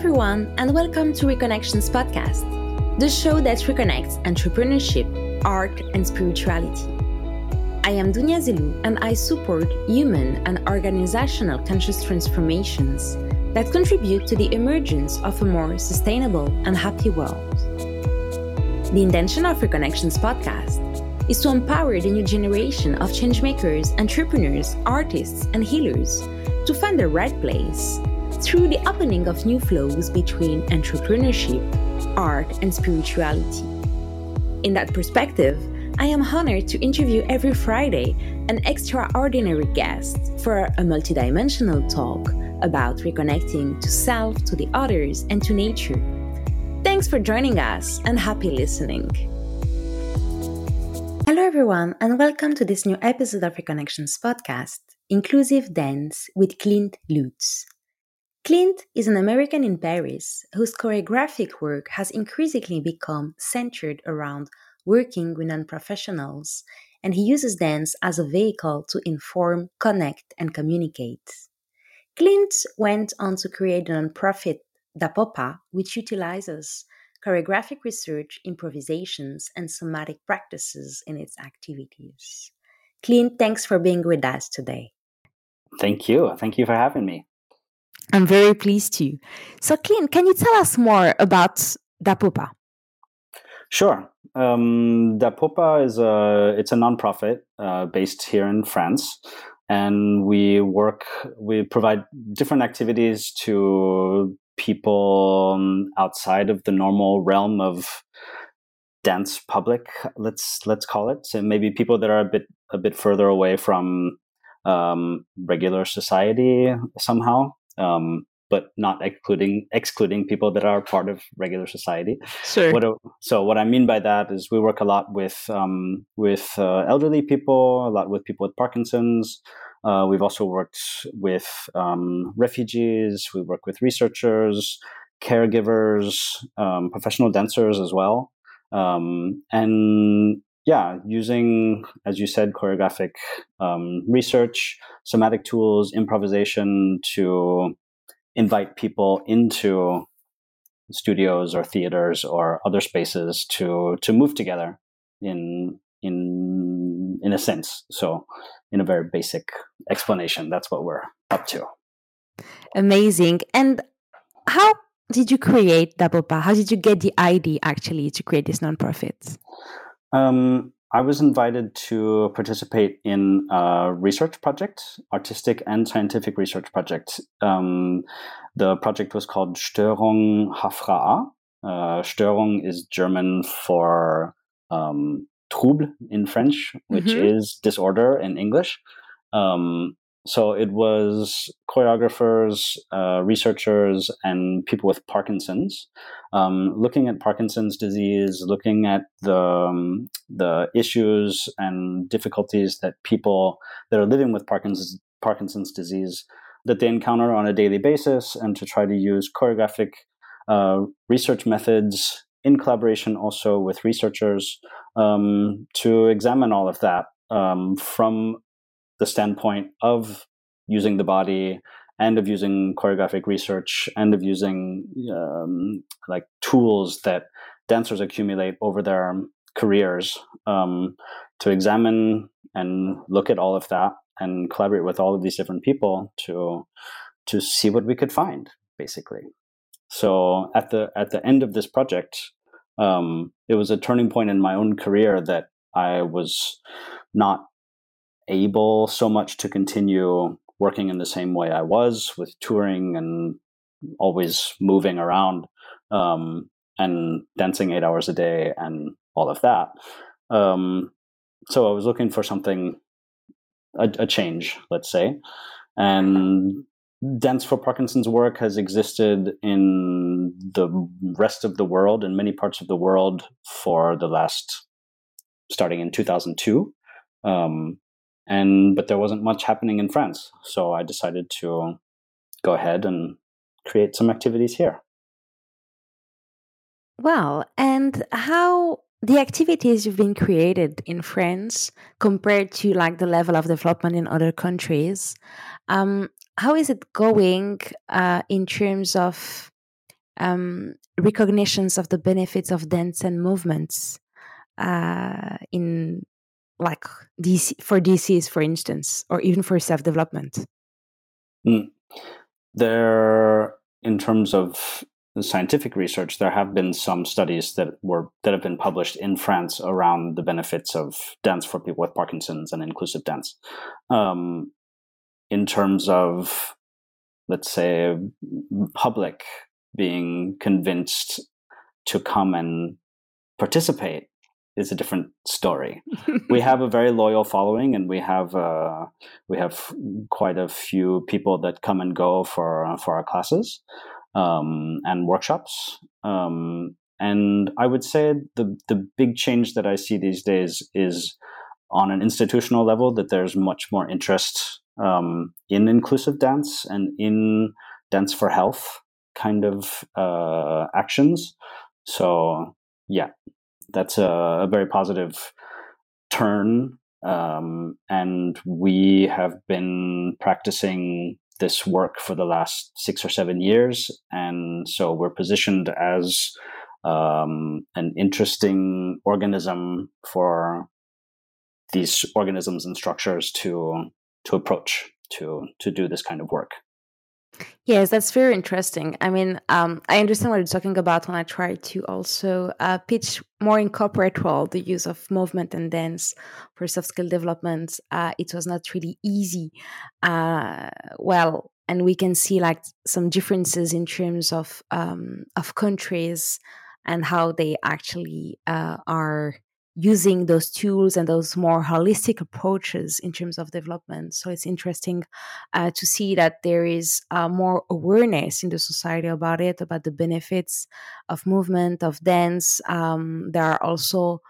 everyone, and welcome to Reconnections Podcast, the show that reconnects entrepreneurship, art, and spirituality. I am Dunia Zelu, and I support human and organizational conscious transformations that contribute to the emergence of a more sustainable and happy world. The intention of Reconnections Podcast is to empower the new generation of changemakers, entrepreneurs, artists, and healers to find the right place through the opening of new flows between entrepreneurship, art, and spirituality. In that perspective, I am honored to interview every Friday an extraordinary guest for a multidimensional talk about reconnecting to self, to the others, and to nature. Thanks for joining us and happy listening. Hello, everyone, and welcome to this new episode of Reconnections podcast, Inclusive Dance with Clint Lutes. Clint is an American in Paris whose choreographic work has increasingly become centered around working with non professionals, and he uses dance as a vehicle to inform, connect, and communicate. Clint went on to create the nonprofit Dapopa, which utilizes choreographic research, improvisations, and somatic practices in its activities. Clint, thanks for being with us today. Thank you. Thank you for having me. I'm very pleased to. So, Clint, can you tell us more about Dapopa? Sure. Um, Dapopa is a it's a nonprofit uh, based here in France, and we work we provide different activities to people um, outside of the normal realm of dance public. Let's let's call it. So maybe people that are a bit a bit further away from um, regular society somehow um, but not excluding excluding people that are part of regular society. Sure. What, so what I mean by that is we work a lot with um, with uh, elderly people, a lot with people with Parkinson's. Uh, we've also worked with um, refugees. We work with researchers, caregivers, um, professional dancers as well, um, and yeah, using, as you said, choreographic um, research, somatic tools, improvisation to invite people into studios or theaters or other spaces to to move together in in in a sense. So, in a very basic explanation, that's what we're up to. Amazing. And how did you create Dapopa? How did you get the idea actually to create this nonprofit? Um, I was invited to participate in a research project, artistic and scientific research project. Um, the project was called Störung Hafra'ah. Uh, Störung is German for um, trouble in French, which mm-hmm. is disorder in English. Um, so it was choreographers, uh, researchers, and people with Parkinson's, um, looking at Parkinson's disease, looking at the um, the issues and difficulties that people that are living with Parkinson's Parkinson's disease that they encounter on a daily basis, and to try to use choreographic uh, research methods in collaboration also with researchers um, to examine all of that um, from the standpoint of using the body and of using choreographic research and of using um, like tools that dancers accumulate over their careers um, to examine and look at all of that and collaborate with all of these different people to to see what we could find basically. So at the at the end of this project um, it was a turning point in my own career that i was not able so much to continue working in the same way I was with touring and always moving around um, and dancing eight hours a day and all of that. Um, so I was looking for something, a, a, change, let's say. And Dance for Parkinson's work has existed in the rest of the world, in many parts of the world, for the last, starting in 2002. Um, and but there wasn't much happening in France, so I decided to go ahead and create some activities here. Well, and how the activities you've been created in France compared to like the level of development in other countries, um, how is it going uh, in terms of um, recognitions of the benefits of dance and movements uh, in like DC, for DCs, for instance, or even for self development? Mm. There, in terms of scientific research, there have been some studies that were that have been published in France around the benefits of dance for people with Parkinson's and inclusive dance. Um, in terms of, let's say, public being convinced to come and participate is a different story. we have a very loyal following, and we have uh, we have quite a few people that come and go for for our classes um, and workshops. Um, and I would say the the big change that I see these days is on an institutional level that there's much more interest um, in inclusive dance and in dance for health kind of uh, actions. So yeah, that's a, a very positive turn. Um, and we have been practicing this work for the last six or seven years. And so we're positioned as um, an interesting organism for these organisms and structures to to approach to to do this kind of work. Yes, that's very interesting. I mean, um, I understand what you're talking about when I try to also uh, pitch more in corporate world the use of movement and dance for soft skill development. Uh, it was not really easy. Uh, well, and we can see like some differences in terms of um, of countries and how they actually uh, are using those tools and those more holistic approaches in terms of development. So it's interesting uh, to see that there is uh, more awareness in the society about it, about the benefits of movement, of dance. Um, there are also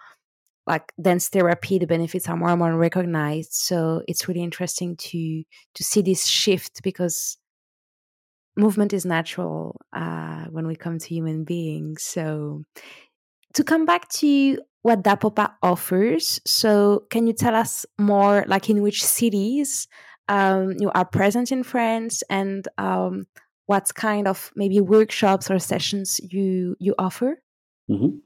like dance therapy, the benefits are more and more recognized. So it's really interesting to to see this shift because movement is natural uh, when we come to human beings. So to come back to what Dapopa offers. So, can you tell us more, like in which cities um, you are present in France, and um, what kind of maybe workshops or sessions you you offer? Mm-hmm.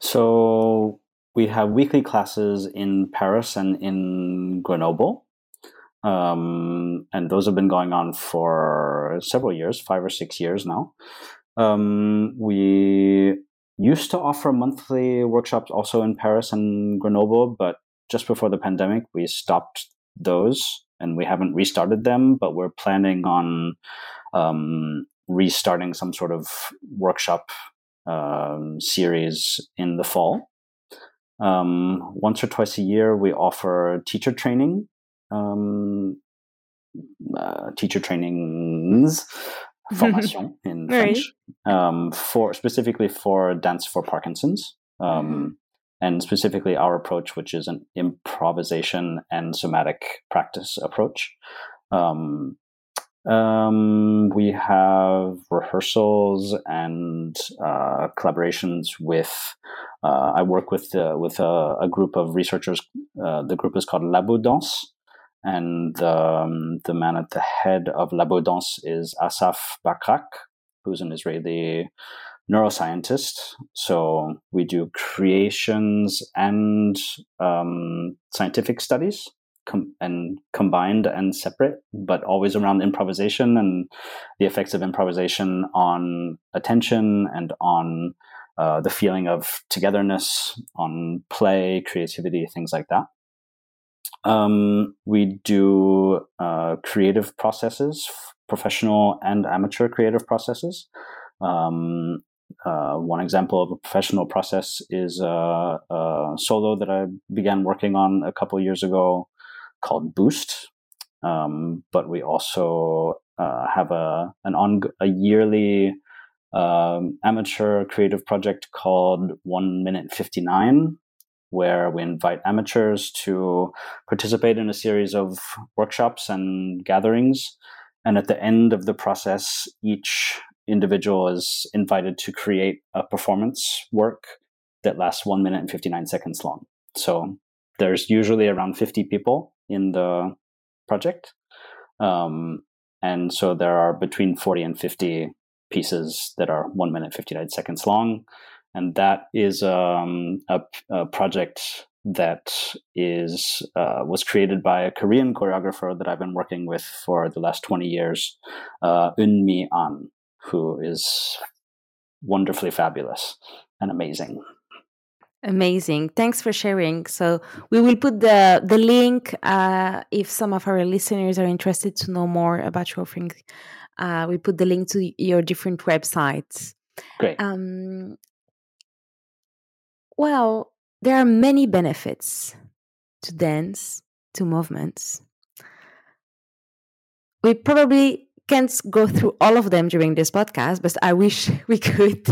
So we have weekly classes in Paris and in Grenoble. Um, and those have been going on for several years, five or six years now. Um, we used to offer monthly workshops also in Paris and Grenoble, but just before the pandemic, we stopped those and we haven't restarted them, but we're planning on um, restarting some sort of workshop um, series in the fall. Um, once or twice a year, we offer teacher training, um, uh, teacher trainings formation in French um, for specifically for dance for Parkinson's. Um, mm-hmm. And specifically, our approach, which is an improvisation and somatic practice approach. Um, um, we have rehearsals and uh, collaborations with. Uh, I work with uh, with a, a, group of researchers. Uh, the group is called Labo Labodanse, and um, the man at the head of Labodanse is Asaf Bachrach, who's an Israeli neuroscientist. So we do creations and um, scientific studies, com- and combined and separate, but always around improvisation and the effects of improvisation on attention and on uh, the feeling of togetherness, on play, creativity, things like that. Um, we do uh, creative processes, professional and amateur creative processes. Um, uh, one example of a professional process is a, a, solo that I began working on a couple years ago called Boost. Um, but we also uh, have a an on a yearly um, amateur creative project called One Minute Fifty Nine, where we invite amateurs to participate in a series of workshops and gatherings. And at the end of the process, each individual is invited to create a performance work that lasts one minute and 59 seconds long. So there's usually around 50 people in the project. Um, and so there are between 40 and 50 pieces that are one minute, 59 seconds long. And that is um, a, a, project that is uh, was created by a Korean choreographer that I've been working with for the last 20 years, uh, Mi An, who is wonderfully fabulous and amazing. Amazing. Thanks for sharing. So we will put the the link uh, if some of our listeners are interested to know more about your offering. Uh, we put the link to your different websites. Great. Um, well, there are many benefits to dance, to movements. We probably can't go through all of them during this podcast, but I wish we could.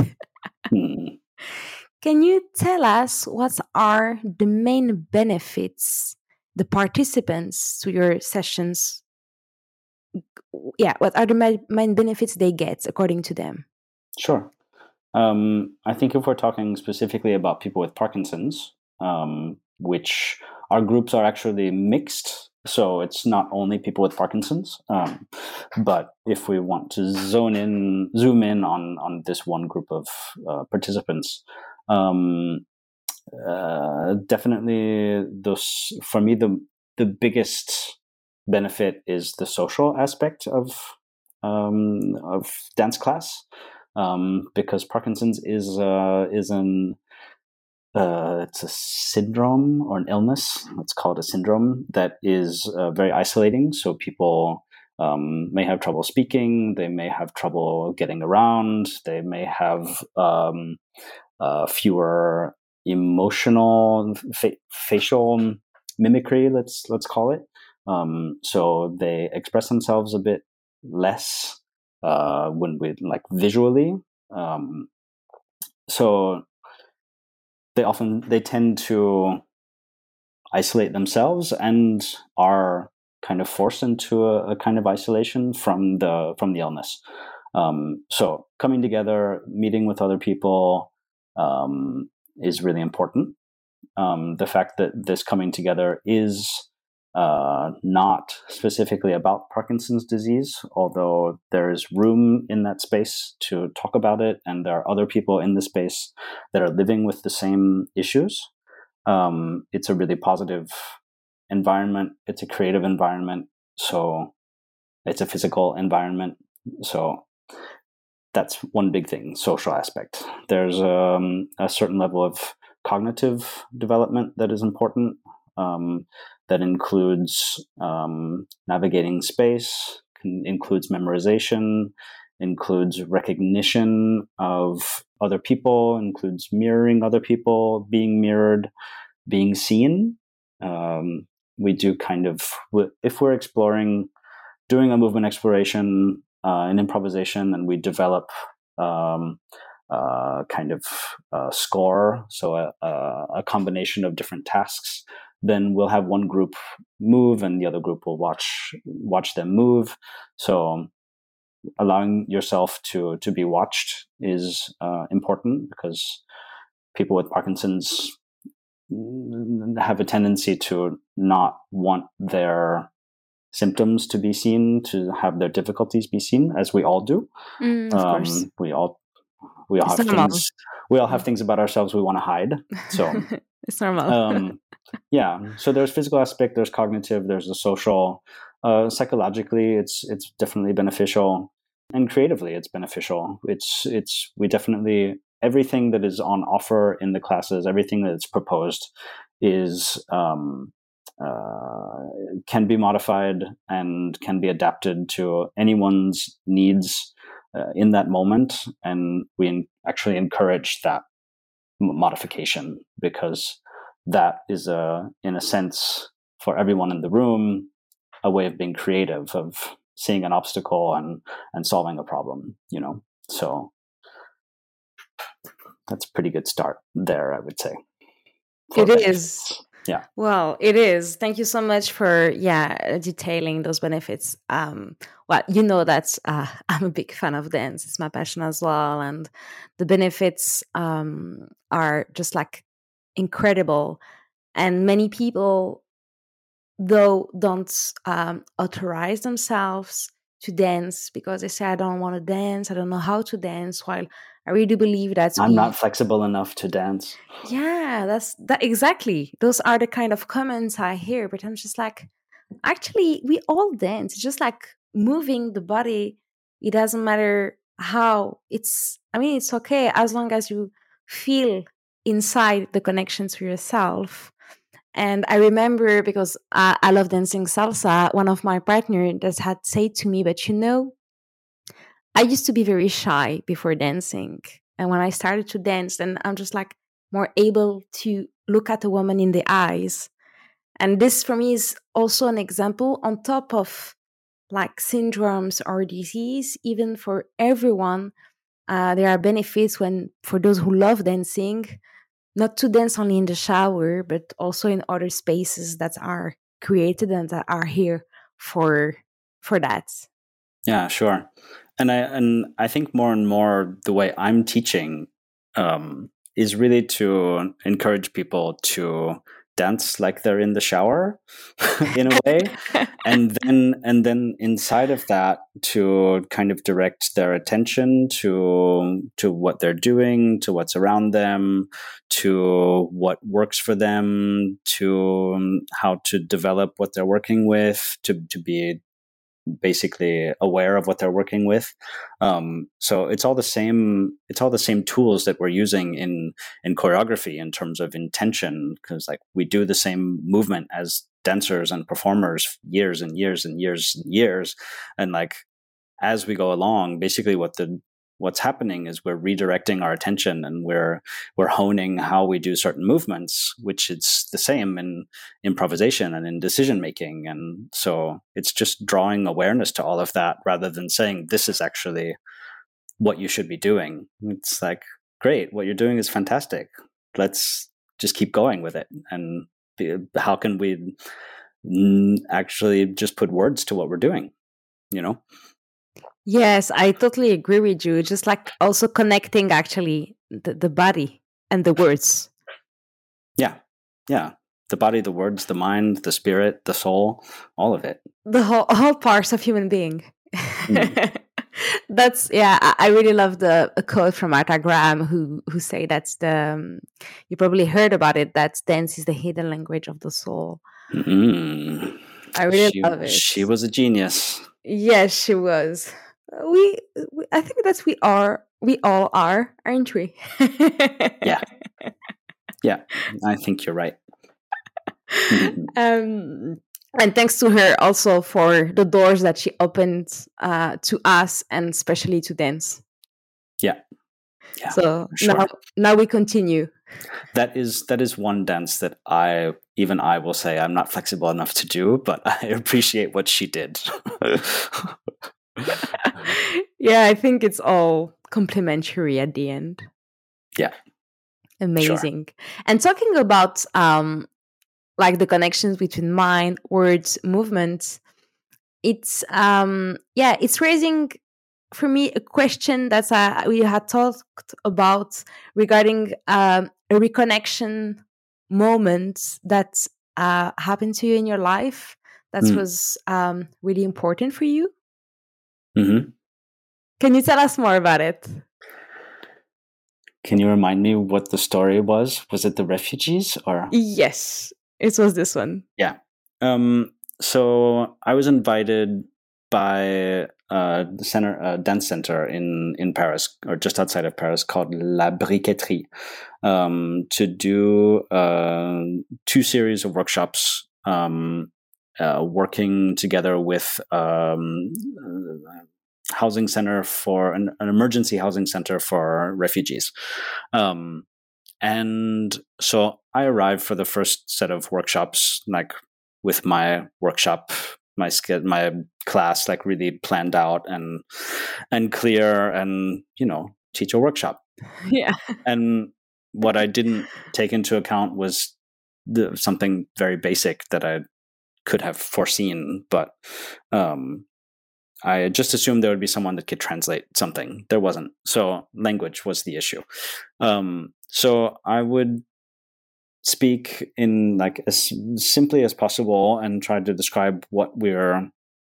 Hmm. Can you tell us what are the main benefits the participants to your sessions? Yeah, what are the main benefits they get according to them? Sure. Um, I think if we're talking specifically about people with Parkinson's, um, which our groups are actually mixed, so it's not only people with Parkinson's, um, but if we want to zone in, zoom in on on this one group of uh, participants, um, uh, definitely those for me the the biggest benefit is the social aspect of um, of dance class um, because Parkinson's is uh, is an uh, it's a syndrome or an illness. Let's call it a syndrome that is uh, very isolating. So people um, may have trouble speaking. They may have trouble getting around. They may have um, uh, fewer emotional fa- facial mimicry. Let's let's call it. Um, so they express themselves a bit less uh, when we like visually. Um, so they often they tend to isolate themselves and are kind of forced into a, a kind of isolation from the from the illness. Um, so coming together, meeting with other people, um, is really important. Um, the fact that this coming together is uh, not specifically about Parkinson's disease, although there's room in that space to talk about it, and there are other people in the space that are living with the same issues. Um, it's a really positive environment. It's a creative environment, so it's a physical environment. So that's one big thing social aspect there's um, a certain level of cognitive development that is important um, that includes um, navigating space includes memorization includes recognition of other people includes mirroring other people being mirrored being seen um, we do kind of if we're exploring doing a movement exploration uh, an improvisation, and we develop um, uh, kind of score, so a, a, combination of different tasks. Then we'll have one group move, and the other group will watch watch them move. So allowing yourself to to be watched is uh, important because people with Parkinson's have a tendency to not want their symptoms to be seen, to have their difficulties be seen, as we all do. Mm, um, we all we all it's have normal. things. We all have things about ourselves we want to hide. So it's normal. um, yeah. So there's physical aspect. There's cognitive. There's the social. Uh, psychologically, it's it's definitely beneficial, and creatively, it's beneficial. It's it's we definitely everything that is on offer in the classes, everything that's proposed, is um, uh, can be modified and can be adapted to anyone's needs uh, in that moment. And we actually encourage that modification because that is a, in a sense, for everyone in the room, a way of being creative, of seeing an obstacle and and solving a problem. You know, so that's a pretty good start there, I would say. It is yeah. Well it is. Thank you so much for yeah detailing those benefits. Um well you know that uh, i'm a big fan of dance. It's my passion as well. And the benefits um are just like incredible. And many people though don't um, authorize themselves to dance because they say I don't want to dance, I don't know how to dance. While I really do believe that I'm not flexible enough to dance. Yeah, that's that exactly. Those are the kind of comments I hear, but I'm just like, actually, we all dance. It's just like moving the body. It doesn't matter how. It's I mean, it's okay as long as you feel inside the connection to yourself and I remember because I, I love dancing salsa, one of my partners that had said to me, but you know, I used to be very shy before dancing. And when I started to dance, then I'm just like more able to look at a woman in the eyes. And this for me is also an example on top of like syndromes or disease, even for everyone. Uh, there are benefits when for those who love dancing not to dance only in the shower, but also in other spaces that are created and that are here for for that. Yeah, sure. And I and I think more and more the way I'm teaching um, is really to encourage people to dance like they're in the shower in a way. And then and then inside of that to kind of direct their attention to to what they're doing to what's around them to what works for them to um, how to develop what they're working with to to be basically aware of what they're working with. Um, so it's all the same. It's all the same tools that we're using in in choreography in terms of intention, because like we do the same movement as dancers and performers years and years and years and years, and like as we go along, basically what the what's happening is we're redirecting our attention and we're we're honing how we do certain movements which it's the same in improvisation and in decision making. And so it's just drawing awareness to all of that rather than saying this is actually what you should be doing. It's like great what you're doing is fantastic. Let's just keep going with it. And how can we actually just put words to what we're doing you know Yes, I totally agree with you. Just like also connecting actually the, the body and the words. Yeah. Yeah. The body, the words, the mind, the spirit, the soul, all of it. The whole all parts of human being. Mm. that's yeah I, really love the quote from Martha Graham who who say that's the um, you probably heard about it that dance is the hidden language of the soul mm. i really she, love it she was a genius yes she was we, we I think that's we are we all are, aren't we? yeah. Yeah, I think you're right. um and thanks to her also for the doors that she opened uh, to us and especially to dance. Yeah. Yeah, so sure. now now we continue. That is that is one dance that I even I will say I'm not flexible enough to do, but I appreciate what she did. yeah, I think it's all complementary at the end. Yeah. Amazing. Sure. And talking about um like the connections between mind, words, movements, it's um yeah, it's raising for me a question that uh, we had talked about regarding um, a reconnection moment that uh, happened to you in your life that mm. was um, really important for you Mm-hmm. Can you tell us more about it? Can you remind me what the story was? Was it the refugees or? Yes, it was this one. Yeah. Um, so I was invited by uh, the center, uh, dance center in, in Paris, or just outside of Paris, called La Briqueterie, um, to do uh, two series of workshops um, uh, working together with um, housing center for an, an, emergency housing center for refugees. Um, and so I arrived for the first set of workshops, like with my workshop, my my class, like really planned out and and clear, and you know, teach a workshop. Yeah. And what I didn't take into account was the, something very basic that I could have foreseen, but um, I just assumed there would be someone that could translate something. There wasn't. So language was the issue. Um, so I would speak in like as simply as possible and try to describe what we're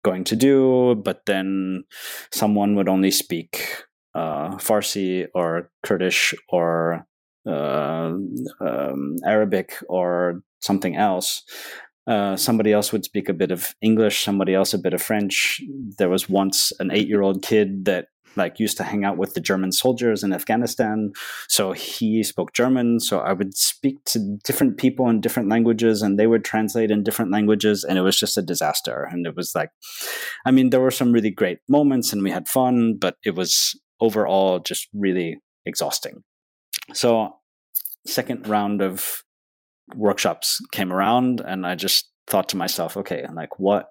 going to do, but then someone would only speak uh, Farsi or Kurdish or uh, um, Arabic or something else. Uh, somebody else would speak a bit of English, somebody else a bit of French. There was once an eight year old kid that like used to hang out with the German soldiers in Afghanistan. So he spoke German. So I would speak to different people in different languages and they would translate in different languages. And it was just a disaster. And it was like, I mean, there were some really great moments and we had fun, but it was overall just really exhausting. So, second round of workshops came around and I just thought to myself, okay, like what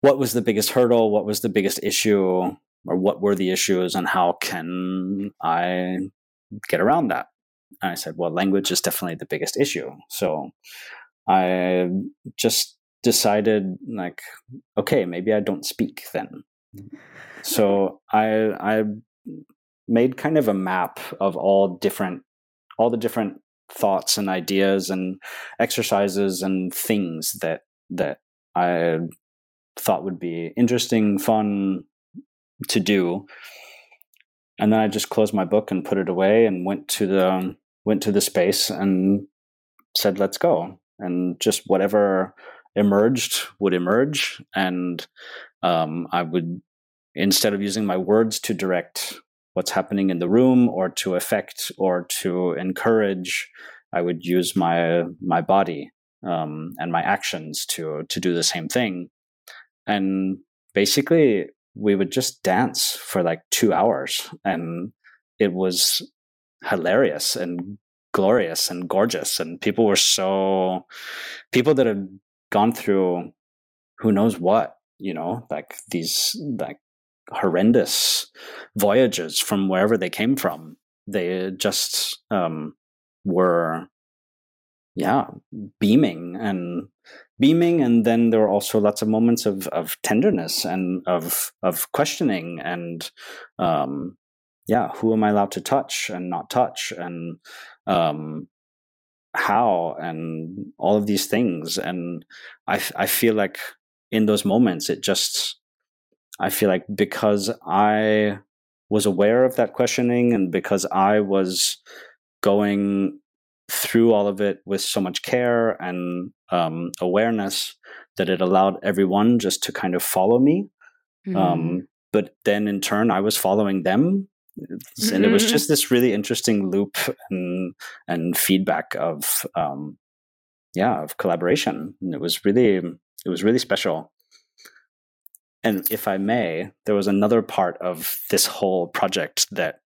what was the biggest hurdle? What was the biggest issue? or what were the issues and how can I get around that? And I said, well, language is definitely the biggest issue. So I just decided like, okay, maybe I don't speak then. So I I made kind of a map of all different all the different thoughts and ideas and exercises and things that that I thought would be interesting, fun, to do. And then I just closed my book and put it away and went to the went to the space and said, "Let's go." And just whatever emerged would emerge, and um, I would instead of using my words to direct what's happening in the room or to affect or to encourage, I would use my my body um, and my actions to to do the same thing. And basically, we would just dance for like two hours and it was hilarious and glorious and gorgeous and people were so people that had gone through who knows what you know like these like horrendous voyages from wherever they came from. They just um were yeah beaming and beaming and then there were also lots of moments of of tenderness and of of questioning and um yeah who am i allowed to touch and not touch and um how and all of these things. And i i feel like in those moments it just i feel like because i was aware of that questioning and because i was going through all of it with so much care and um, awareness that it allowed everyone just to kind of follow me. Mm-hmm. Um, but then in turn, I was following them. Mm-hmm. And it was mm-hmm. just this really interesting loop and, and feedback of, um, yeah, of collaboration. And it was really, it was really special. And if I may, there was another part of this whole project that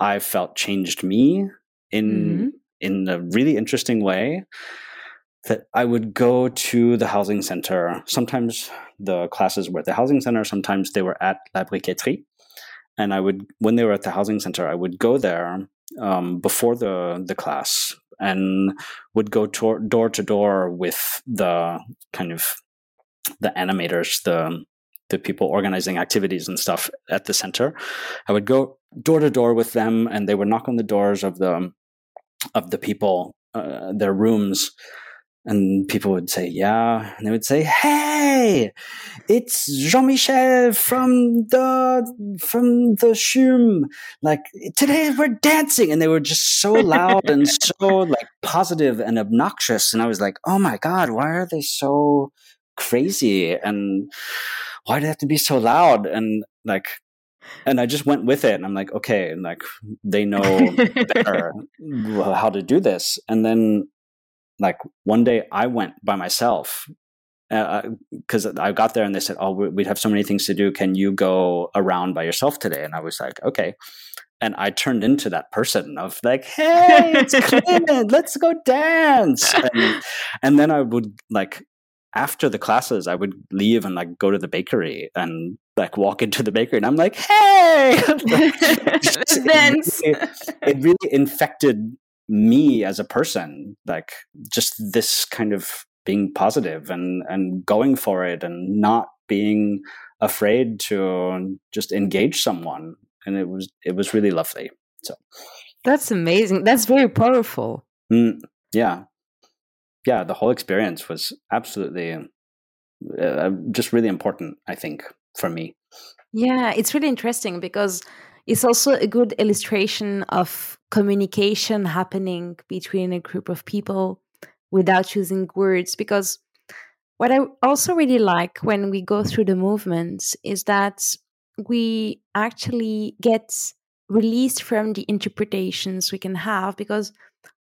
I felt changed me in mm-hmm in a really interesting way that I would go to the housing center. Sometimes the classes were at the housing center, sometimes they were at La Briqueterie. And I would, when they were at the housing center, I would go there um, before the, the class and would go to, door to door with the kind of the animators, the the people organizing activities and stuff at the center. I would go door to door with them, and they would knock on the doors of the of the people, uh, their rooms, and people would say, "Yeah," and they would say, "Hey, it's Jean Michel from the from the CHUM. Like today we're dancing," and they were just so loud and so like positive and obnoxious, and I was like, "Oh my god, why are they so crazy?" and why do they have to be so loud? And like and I just went with it. And I'm like, okay, and like they know better how to do this. And then, like one day, I went by myself because uh, I got there and they said, "Oh, we have so many things to do. Can you go around by yourself today?" And I was like, "Okay." And I turned into that person of like, "Hey, it's Clint, let's go dance." And, and then I would like after the classes, I would leave and like go to the bakery and like walk into the bakery, and I'm like, "Hey!" it, really, it really infected me as a person, like just this kind of being positive and and going for it and not being afraid to just engage someone, and it was it was really lovely. So that's amazing. That's very powerful. Mm, yeah, yeah, the whole experience was absolutely uh, just really important, I think, for me. Yeah, it's really interesting because it's also a good illustration of communication happening between a group of people without using words. Because what I also really like when we go through the movements is that we actually get released from the interpretations we can have because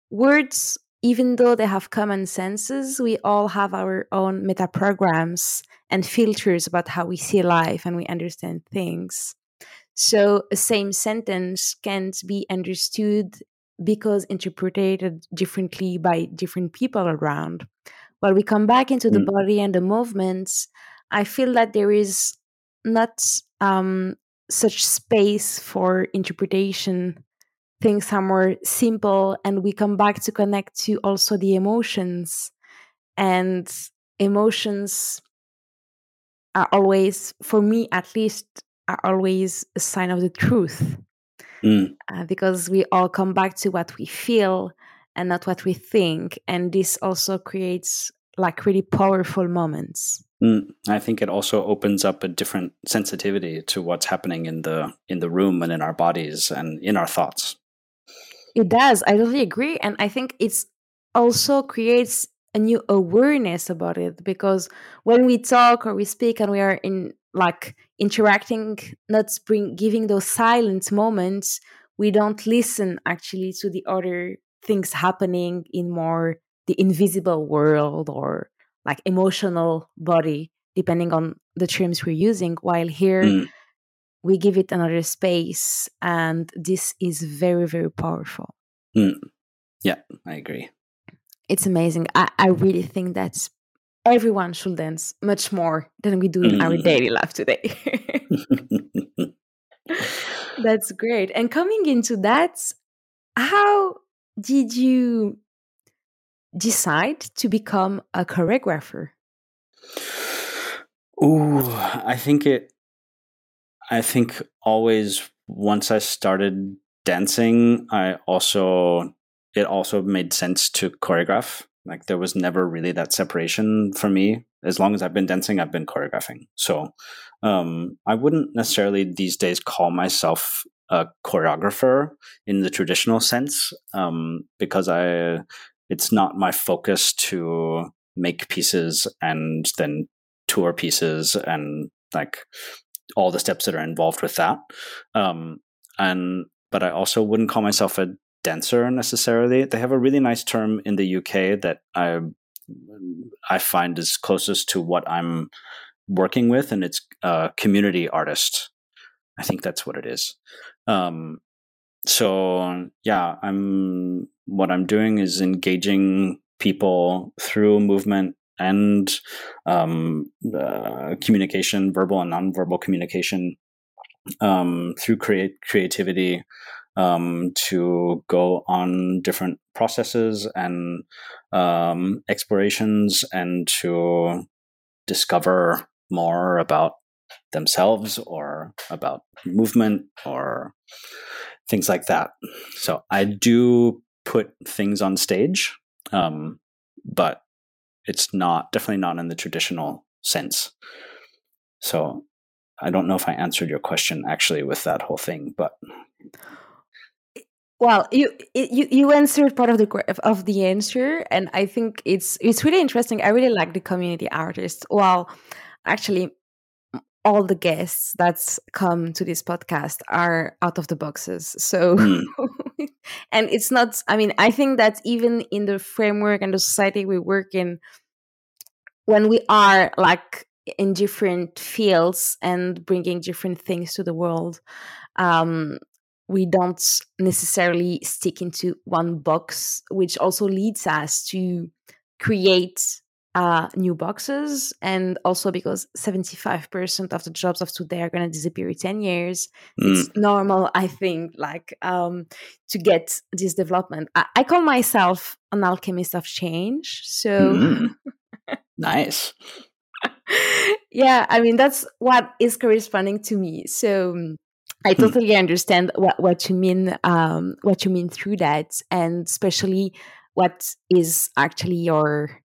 words even though they have common senses we all have our own meta programs and filters about how we see life and we understand things so a same sentence can't be understood because interpreted differently by different people around while we come back into the mm. body and the movements i feel that there is not um, such space for interpretation things are more simple and we come back to connect to also the emotions and emotions are always for me at least are always a sign of the truth mm. uh, because we all come back to what we feel and not what we think and this also creates like really powerful moments Mm, I think it also opens up a different sensitivity to what's happening in the in the room and in our bodies and in our thoughts. It does. I totally agree, and I think it's also creates a new awareness about it because when we talk or we speak and we are in like interacting, not bring giving those silent moments, we don't listen actually to the other things happening in more the invisible world or like emotional body depending on the terms we're using while here mm. We give it another space and this is very very powerful mm. yeah i agree it's amazing I, I really think that everyone should dance much more than we do in mm. our daily life today that's great and coming into that how did you decide to become a choreographer? Ooh, I think it. I think always once I started dancing, I also it also made sense to choreograph. Like there was never really that separation for me. As long as I've been dancing, I've been choreographing. So um, I wouldn't necessarily these days call myself a choreographer in the traditional sense um, because I it's not my focus to make pieces and then tour pieces and like all the steps that are involved with that. Um, and but I also wouldn't call myself a dancer necessarily. They have a really nice term in the UK that I I find is closest to what I'm working with, and it's a community artist. I think that's what it is. Um, so yeah, I'm what I'm doing is engaging people through movement and um, uh, communication, verbal and nonverbal communication, um, through create creativity um, to go on different processes and um, explorations and to discover more about themselves or about movement or things like that. So I do put things on stage, um, but it's not definitely not in the traditional sense. So I don't know if I answered your question actually with that whole thing, but well, you you you answered part of the of the answer, and I think it's it's really interesting. I really like the community artists. Well, actually, all the guests that's come to this podcast are out of the boxes. So, mm. and it's not, I mean, I think that even in the framework and the society we work in, when we are like in different fields and bringing different things to the world, um, we don't necessarily stick into one box, which also leads us to create uh, new boxes, and also because 75% of the jobs of today are going to disappear in 10 years. Mm. It's normal, I think, like um, to get this development. I, I, call myself an alchemist of change. So mm. nice. yeah, I mean, that's what is corresponding to me. So um, I hmm. totally understand what, what you mean, um, what you mean through that, and especially what is actually your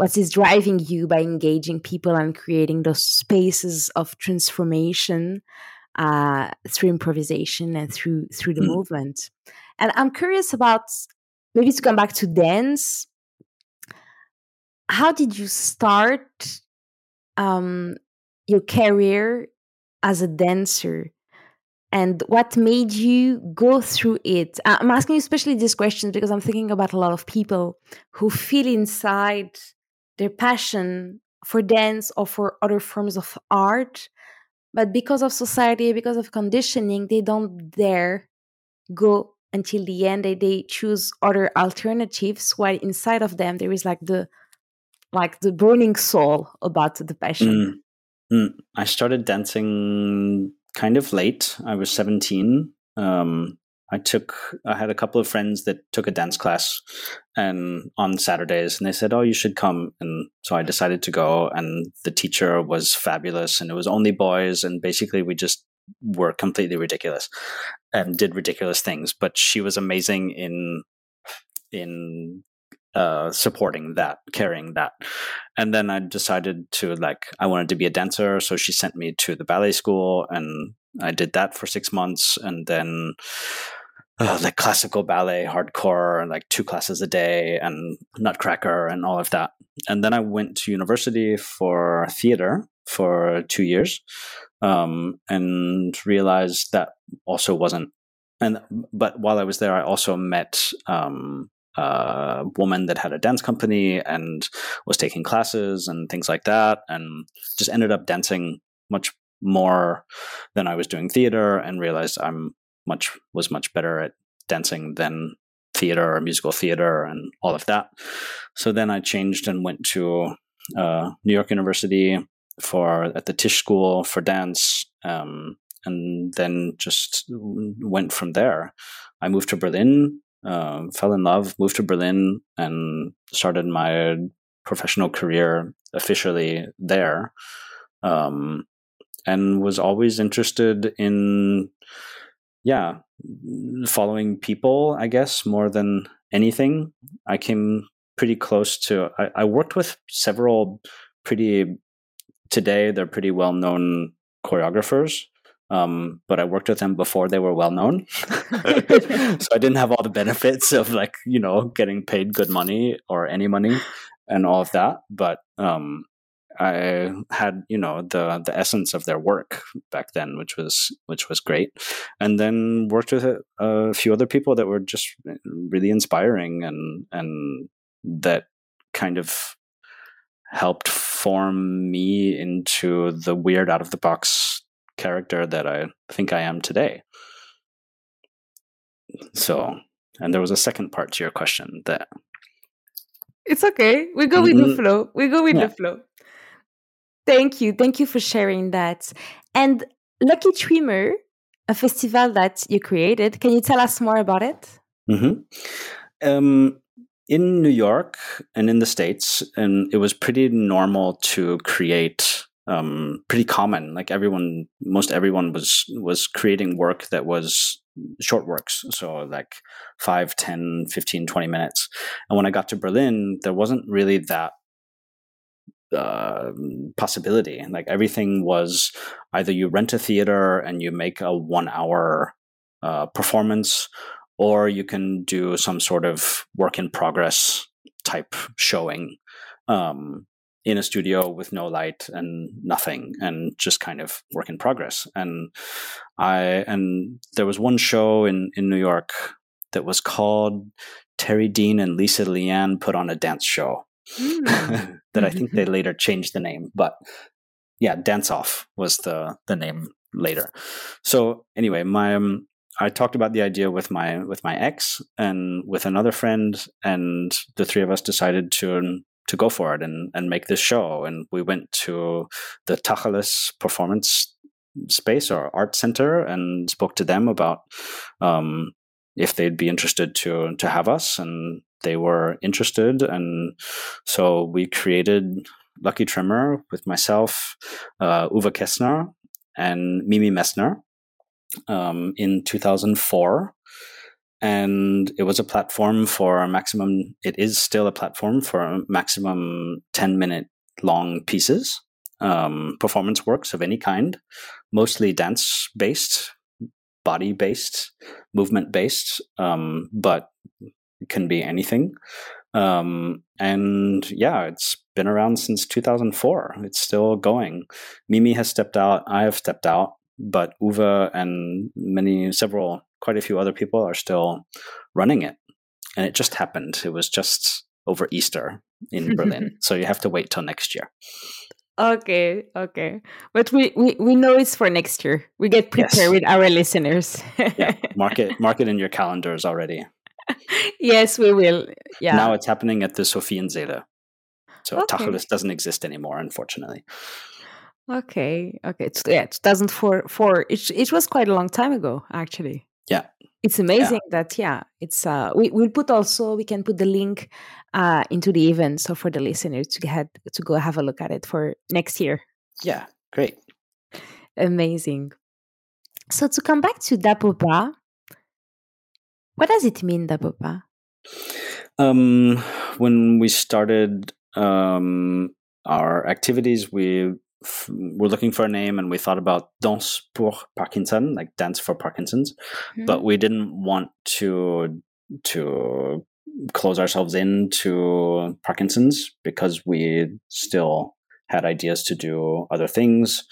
what is driving you by engaging people and creating those spaces of transformation uh, through improvisation and through through the mm. movement. And I'm curious about maybe to come back to dance. How did you start um, your career as a dancer? and what made you go through it? I'm asking you especially these questions because I'm thinking about a lot of people who feel inside their passion for dance or for other forms of art, but because of society, because of conditioning, they don't dare go until the end. They, they choose other alternatives while inside of them there is like the like the burning soul about the passion. Mm. Mm. I started dancing kind of late. I was 17. Um, I took, I had a couple of friends that took a dance class and on Saturdays and they said, Oh, you should come. And so I decided to go and the teacher was fabulous and it was only boys. And basically we just were completely ridiculous and did ridiculous things. But she was amazing in, in uh, supporting that, carrying that. And then I decided to like, I wanted to be a dancer. So she sent me to the ballet school and I did that for six months. And then uh, like classical ballet, hardcore, and like two classes a day and Nutcracker and all of that. And then I went to university for theater for two years um, and realized that also wasn't and but while I was there, I also met um, uh, woman that had a dance company and was taking classes and things like that, and just ended up dancing much more than I was doing theater, and realized I'm much was much better at dancing than theater or musical theater and all of that. So then I changed and went to uh, New York University for at the Tisch School for dance, um, and then just went from there. I moved to Berlin uh, fell in love, moved to Berlin, and started my professional career officially there. Um, and was always interested in, yeah, following people, I guess, more than anything. I came pretty close to, I, I worked with several pretty, today, they're pretty well known choreographers. Um, but I worked with them before they were well known. so I didn't have all the benefits of like, you know, getting paid good money or any money and all of that. But um, I had, you know, the the essence of their work back then, which was which was great. And then worked with a, a few other people that were just really inspiring and and that kind of helped form me into the weird out of the box character that I think I am today. So, and there was a second part to your question that. It's okay. We go with mm-hmm. the flow. We go with yeah. the flow. Thank you. Thank you for sharing that. And Lucky Trimmer, a festival that you created, can you tell us more about it? Mm-hmm. Um, in New York and in the States, and it was pretty normal to create um, pretty common. Like everyone, most everyone was was creating work that was short works, so like 5, 10, 15, 20 minutes. And when I got to Berlin, there wasn't really that uh, possibility. Like everything was either you rent a theater and you make a one hour uh, performance, or you can do some sort of work in progress type showing. Um, in a studio with no light and nothing and just kind of work in progress and i and there was one show in in new york that was called terry dean and lisa leanne put on a dance show mm. that i think they later changed the name but yeah dance off was the the name later. So anyway my um, I talked about the idea with my with my ex and with another friend, and the three of us decided to to go for it and, and make this show. And we went to the Tacheles performance space or art center and spoke to them about um, if they'd be interested to to have us, and they were interested. And so we created Lucky Trimmer with myself, uh, Uwe Kessner, and Mimi Messner um, in 2004. and it was a platform for maximum. It is still a platform for maximum ten minute long pieces, um, performance works of any kind, mostly dance based, body based, movement based, um, but can be anything. Um, and yeah, it's been around since 2004. It's still going. Mimi has stepped out. I have stepped out, but Uwe and many, several, quite a few other people are still running it. And it just happened. It was just over Easter in Berlin. so you have to wait till next year. Okay, okay. But we, we, we know it's for next year. We get prepared yes. with our listeners. yeah, mark it, mark it in your calendars already. Yes, we will. Yeah. Now it's happening at the Sophiensæle. So okay. Tacheles doesn't exist anymore, unfortunately. Okay, okay. It's yeah, 2004. Four, it, it was quite a long time ago, actually. Yeah. It's amazing yeah. that yeah, it's uh we we'll put also we can put the link uh into the event so for the listeners to get to go have a look at it for next year. Yeah, great. Amazing. So to come back to DaPoPa, what does it mean, DaPoPa? Um, when we started um, our activities, we f- were looking for a name and we thought about Danse pour Parkinson, like dance for Parkinson's, mm-hmm. but we didn't want to to close ourselves into Parkinson's because we still had ideas to do other things.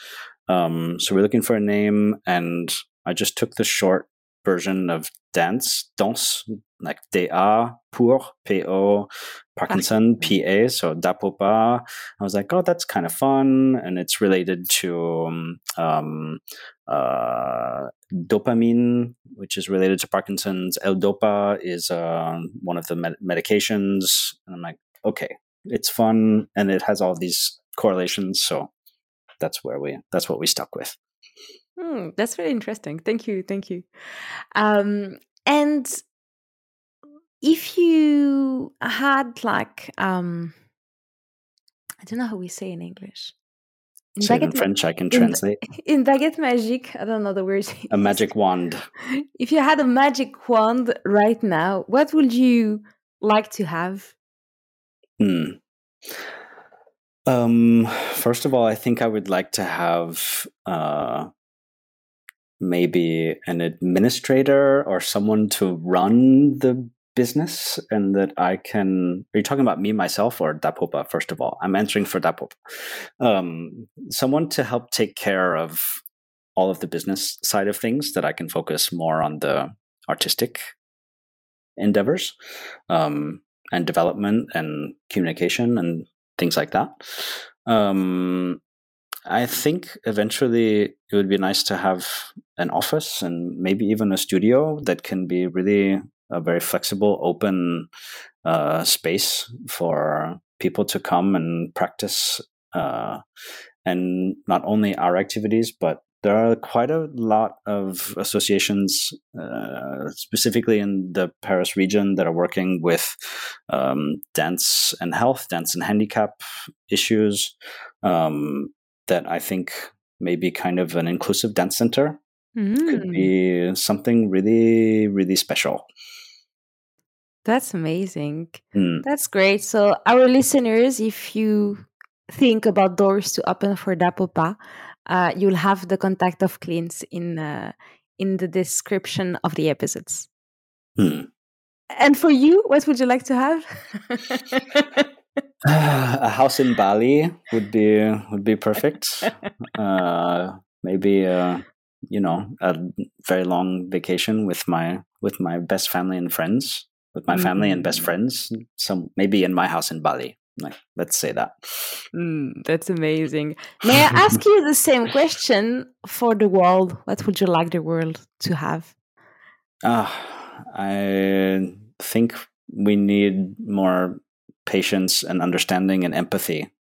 Um, so we're looking for a name, and I just took the short version of dance, danse, like DA pour, PO, Parkinson, PA, so DaPoPa. I was like, oh, that's kind of fun. And it's related to um, um, uh, dopamine, which is related to Parkinson's. L-Dopa is uh, one of the med- medications. And I'm like, okay, it's fun and it has all these correlations. So that's where we, that's what we stuck with. Hmm, that's very interesting. Thank you. Thank you. Um, and if you had like um I don't know how we say in English. In in French, I can in, translate. In baguette magique, I don't know the words. A magic wand. If you had a magic wand right now, what would you like to have? Hmm. Um, first of all, I think I would like to have uh, maybe an administrator or someone to run the business and that I can. Are you talking about me, myself, or DaPoPa, first of all? I'm answering for DaPoPa. Um, someone to help take care of all of the business side of things that I can focus more on the artistic endeavors um, and development and communication and things like that. Um, I think eventually it would be nice to have an office and maybe even a studio that can be really a very flexible, open uh, space for people to come and practice. Uh, and not only our activities, but there are quite a lot of associations, uh, specifically in the Paris region, that are working with um, dance and health, dance and handicap issues. Um, that I think maybe kind of an inclusive dance center mm. could be something really, really special. That's amazing. Mm. That's great. So, our listeners, if you think about doors to open for DaPoPa, uh, you'll have the contact of Clint in uh, in the description of the episodes. Mm. And for you, what would you like to have? a house in Bali would be would be perfect. Uh, maybe uh, you know a very long vacation with my with my best family and friends, with my mm-hmm. family and best mm. friends. Some maybe in my house in Bali. Like let's say that. Mm, that's amazing. May I ask you the same question for the world? What would you like the world to have? Uh, I think we need more patience and understanding and empathy.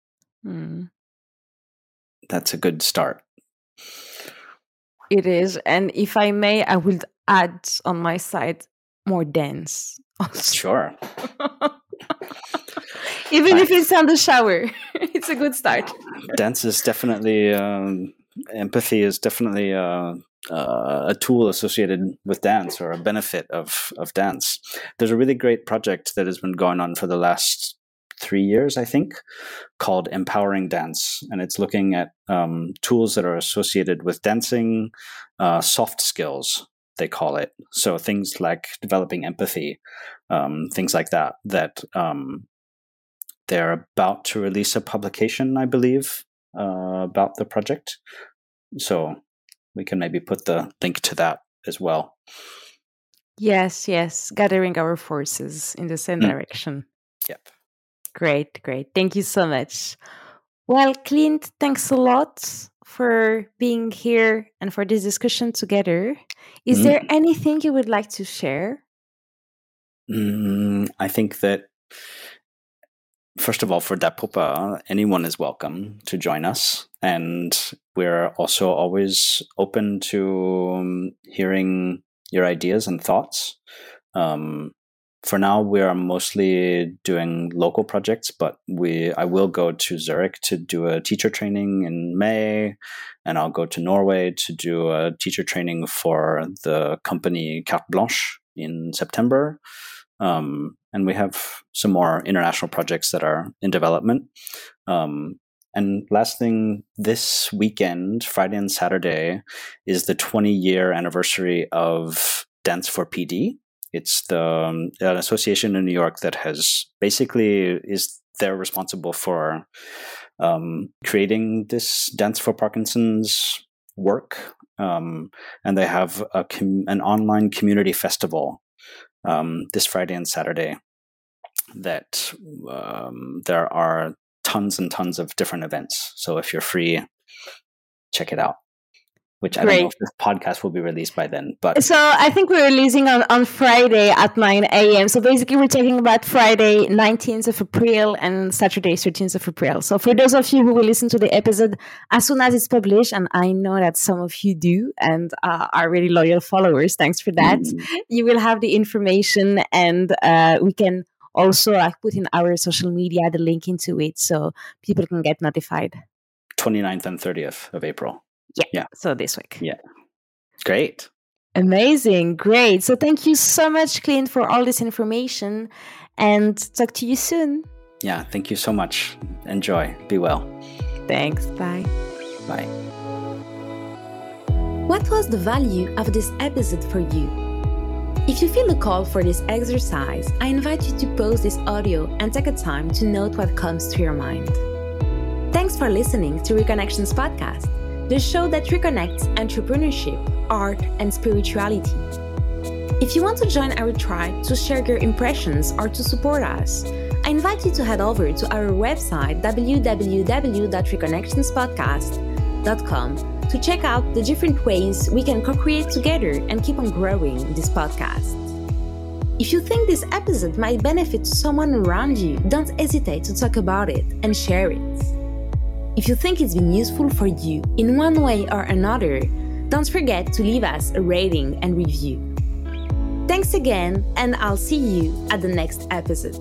Mm. That's a good start. It is. And if I may, I will add on my side more dance. Sure. Even if it's on the shower, it's a good start. Dance is definitely, um, empathy is definitely uh, uh, a tool associated with dance or a benefit of of dance. There's a really great project that has been going on for the last three years, I think, called Empowering Dance, and it's looking at um, tools that are associated with dancing, uh, soft skills they call it. So things like developing empathy, um, things like that. That um, they're about to release a publication, I believe, uh, about the project. So we can maybe put the link to that as well. Yes, yes, gathering our forces in the same mm. direction. Yep. Great, great. Thank you so much. Well, Clint, thanks a lot for being here and for this discussion together. Is mm. there anything you would like to share? Mm, I think that, first of all, for DaPoPa, anyone is welcome to join us. And we're also always open to um, hearing your ideas and thoughts. Um, for now we are mostly doing local projects but we i will go to zurich to do a teacher training in may and i'll go to norway to do a teacher training for the company carte blanche in september. Um, and we have some more international projects that are in development. Um, and last thing, this weekend, Friday and Saturday, is the 20 year anniversary of Dance for PD, it's the um, an association in New York that has basically is they're responsible for um, creating this Dance for Parkinson's work, um, and they have a com- an online community festival um, this Friday and Saturday. That um, there are tons and tons of different events. So if you're free, check it out which I Great. don't know if this podcast will be released by then. But so I think we're releasing on, on Friday at 9 a.m. So basically, we're talking about Friday 19th of April and Saturday 13th of April. So for those of you who will listen to the episode as soon as it's published, and I know that some of you do and uh, are really loyal followers, thanks for that. Mm. You will have the information, and uh, we can also uh, put in our social media the link into it so people can get notified. 29th and 30th of April. Yeah. Yeah. So this week. Yeah. Great. Amazing. Great. So thank you so much, Clint, for all this information and talk to you soon. Yeah. Thank you so much. Enjoy. Be well. Thanks. Bye. Bye. What was the value of this episode for you? If you feel a call for this exercise, I invite you to pause this audio and take a time to note what comes to your mind. Thanks for listening to Reconnections Podcast the show that reconnects entrepreneurship, art, and spirituality. If you want to join our tribe to share your impressions or to support us, I invite you to head over to our website www.reconnectionspodcast.com to check out the different ways we can co create together and keep on growing this podcast. If you think this episode might benefit someone around you, don't hesitate to talk about it and share it. If you think it's been useful for you in one way or another, don't forget to leave us a rating and review. Thanks again, and I'll see you at the next episode.